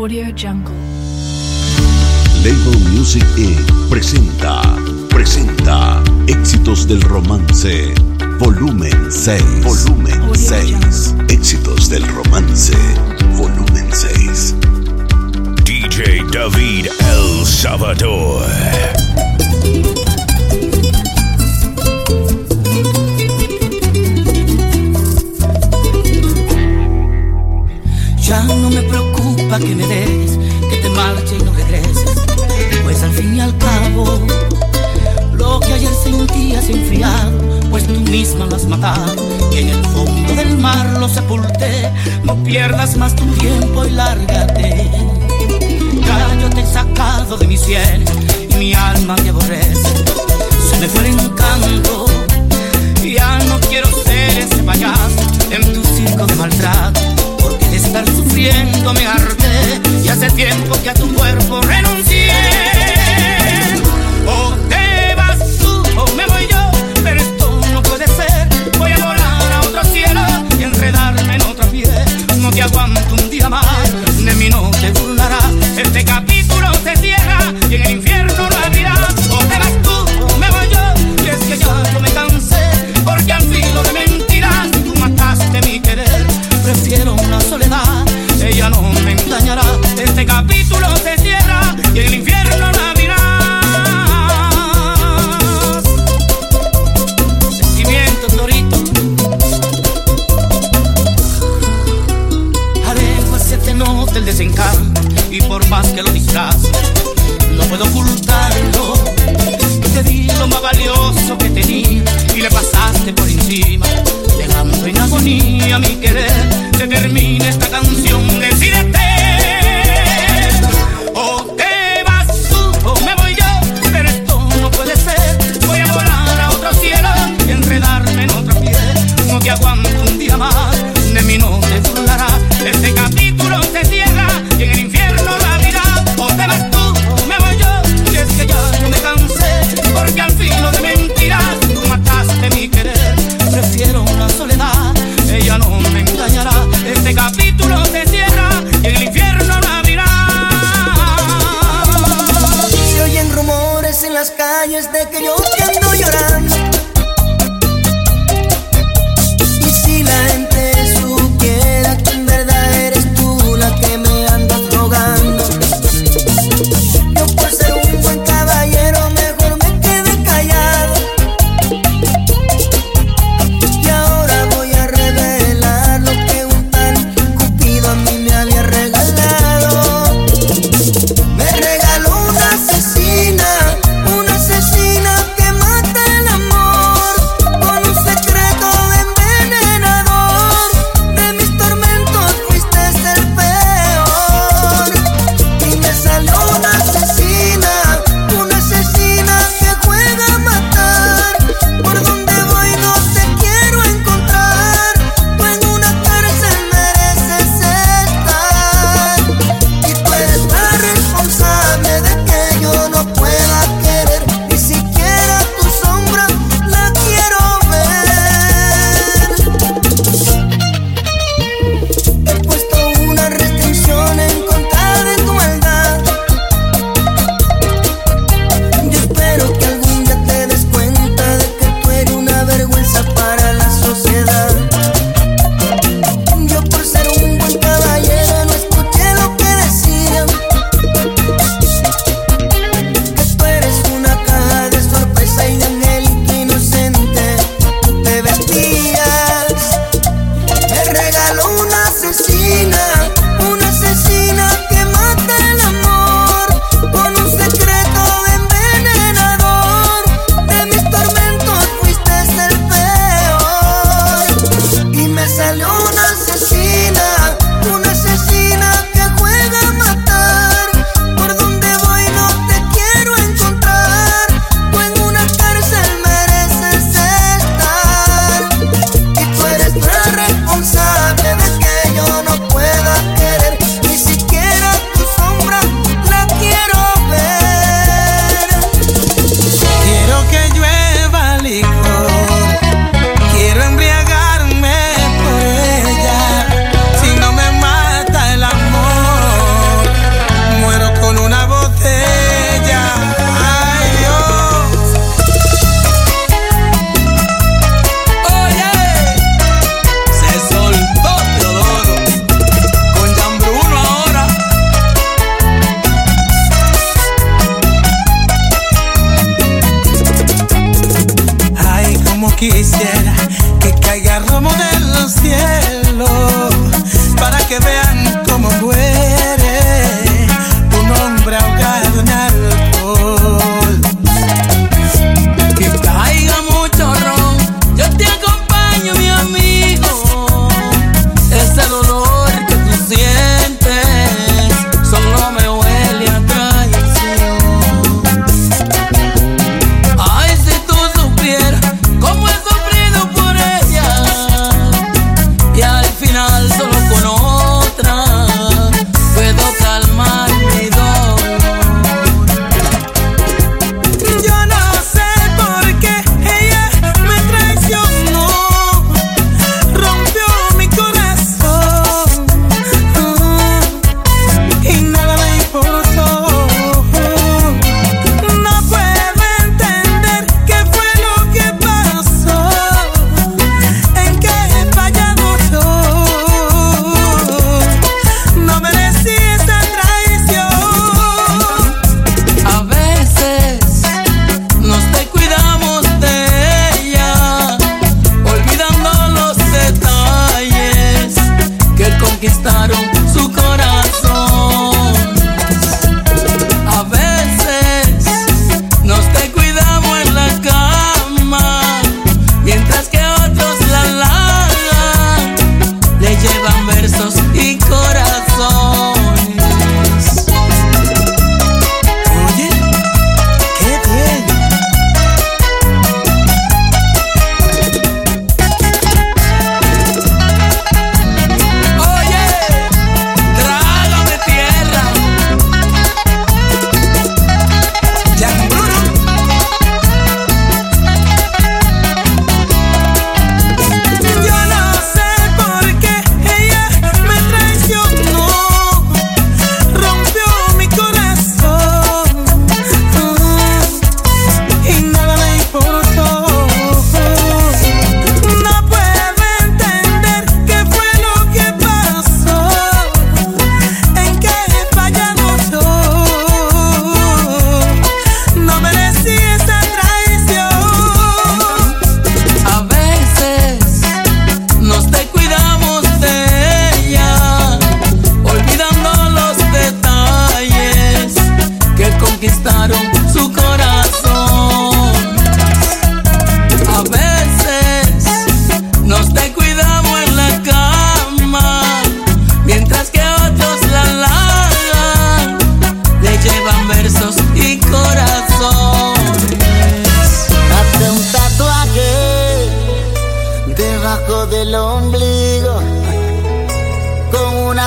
Audio Jungle. Label Music Inc. presenta, presenta Éxitos del Romance, volumen 6. Volumen 6. Éxitos del Romance, volumen 6. DJ David El Salvador. Ya no me preocupa que me des, que te marches y no regreses, pues al fin y al cabo, lo que ayer sentías enfriado, pues tú misma lo has matado, y en el fondo del mar lo sepulté, no pierdas más tu tiempo y lárgate. Ya te sacado de mi sien y mi alma te aborrece, se me fue el encanto, ya no quiero ser ese payaso en tu circo de maltrato estar sufriendo me harté y hace tiempo que a tu cuerpo renuncié. O te vas tú o me voy yo, pero esto no puede ser. Voy a volar a otro cielo y enredarme en otra piel. No te aguanto un día más, de mí no te. Este capítulo se cierra y en el infierno no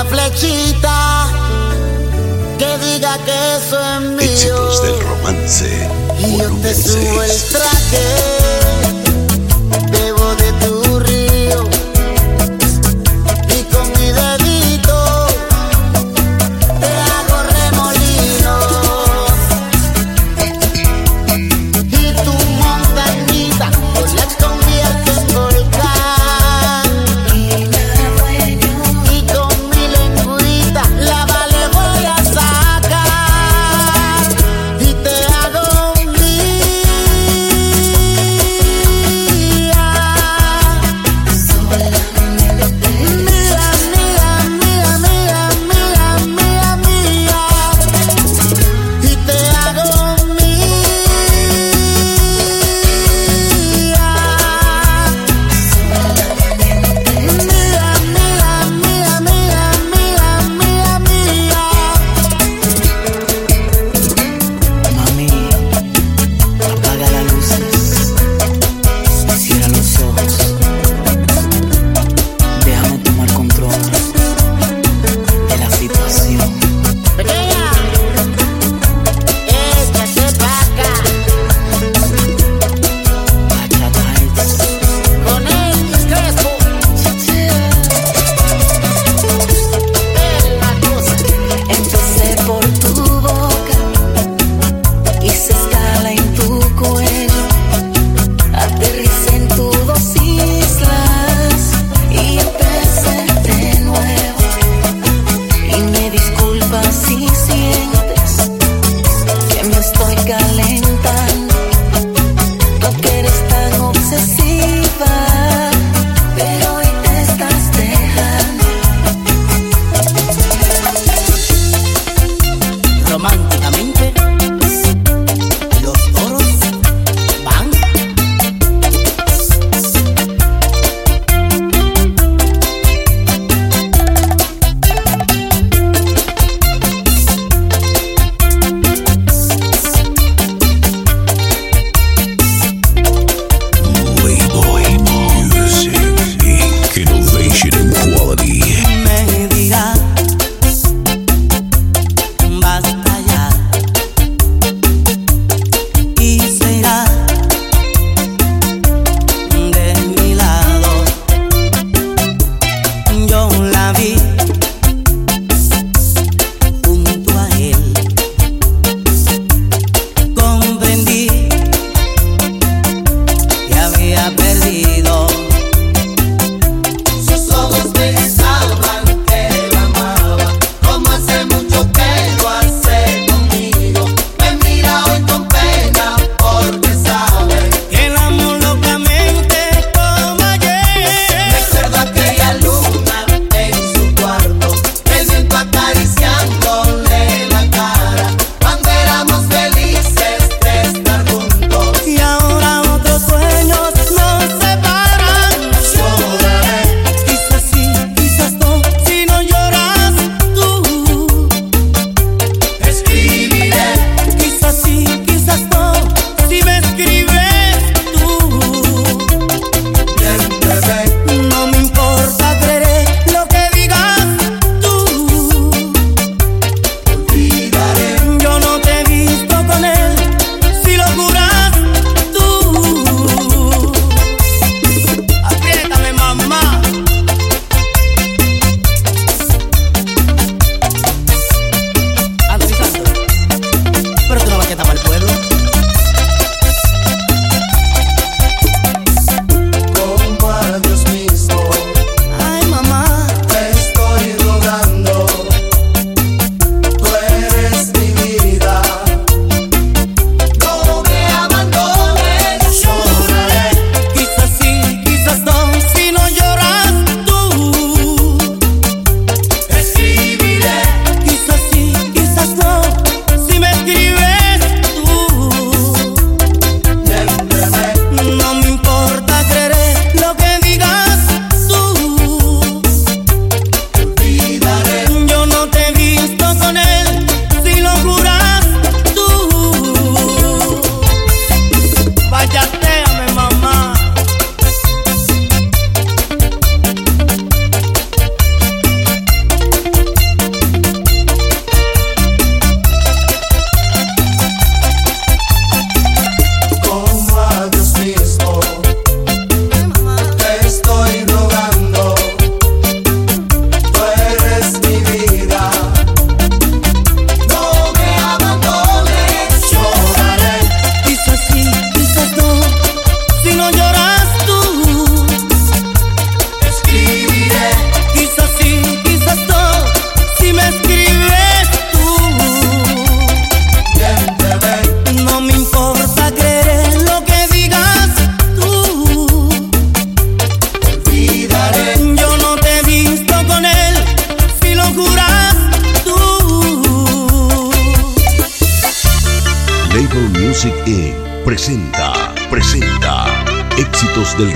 flechita que diga que eso es mío. Éxitos del romance. Y yo te subo el traje.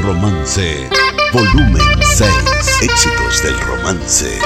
Romance, volumen 6. Éxitos del Romance,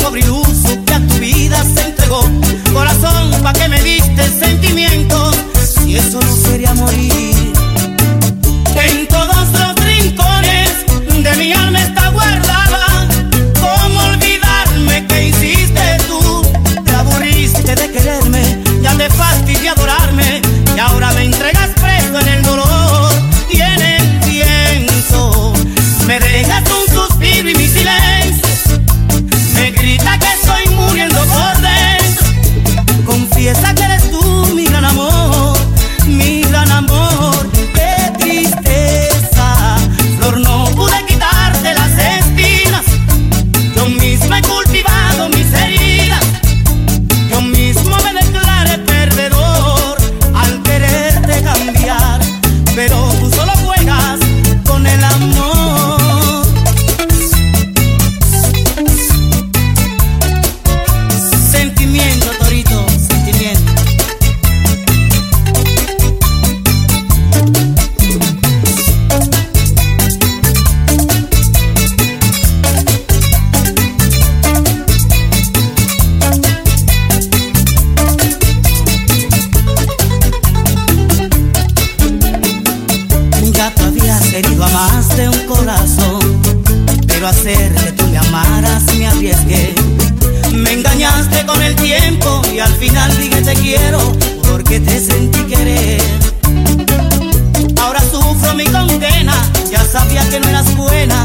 sobre o amaste un corazón, pero hacer que tú me amaras me arriesgué. Me engañaste con el tiempo y al final dije te quiero porque te sentí querer. Ahora sufro mi condena, ya sabía que no eras buena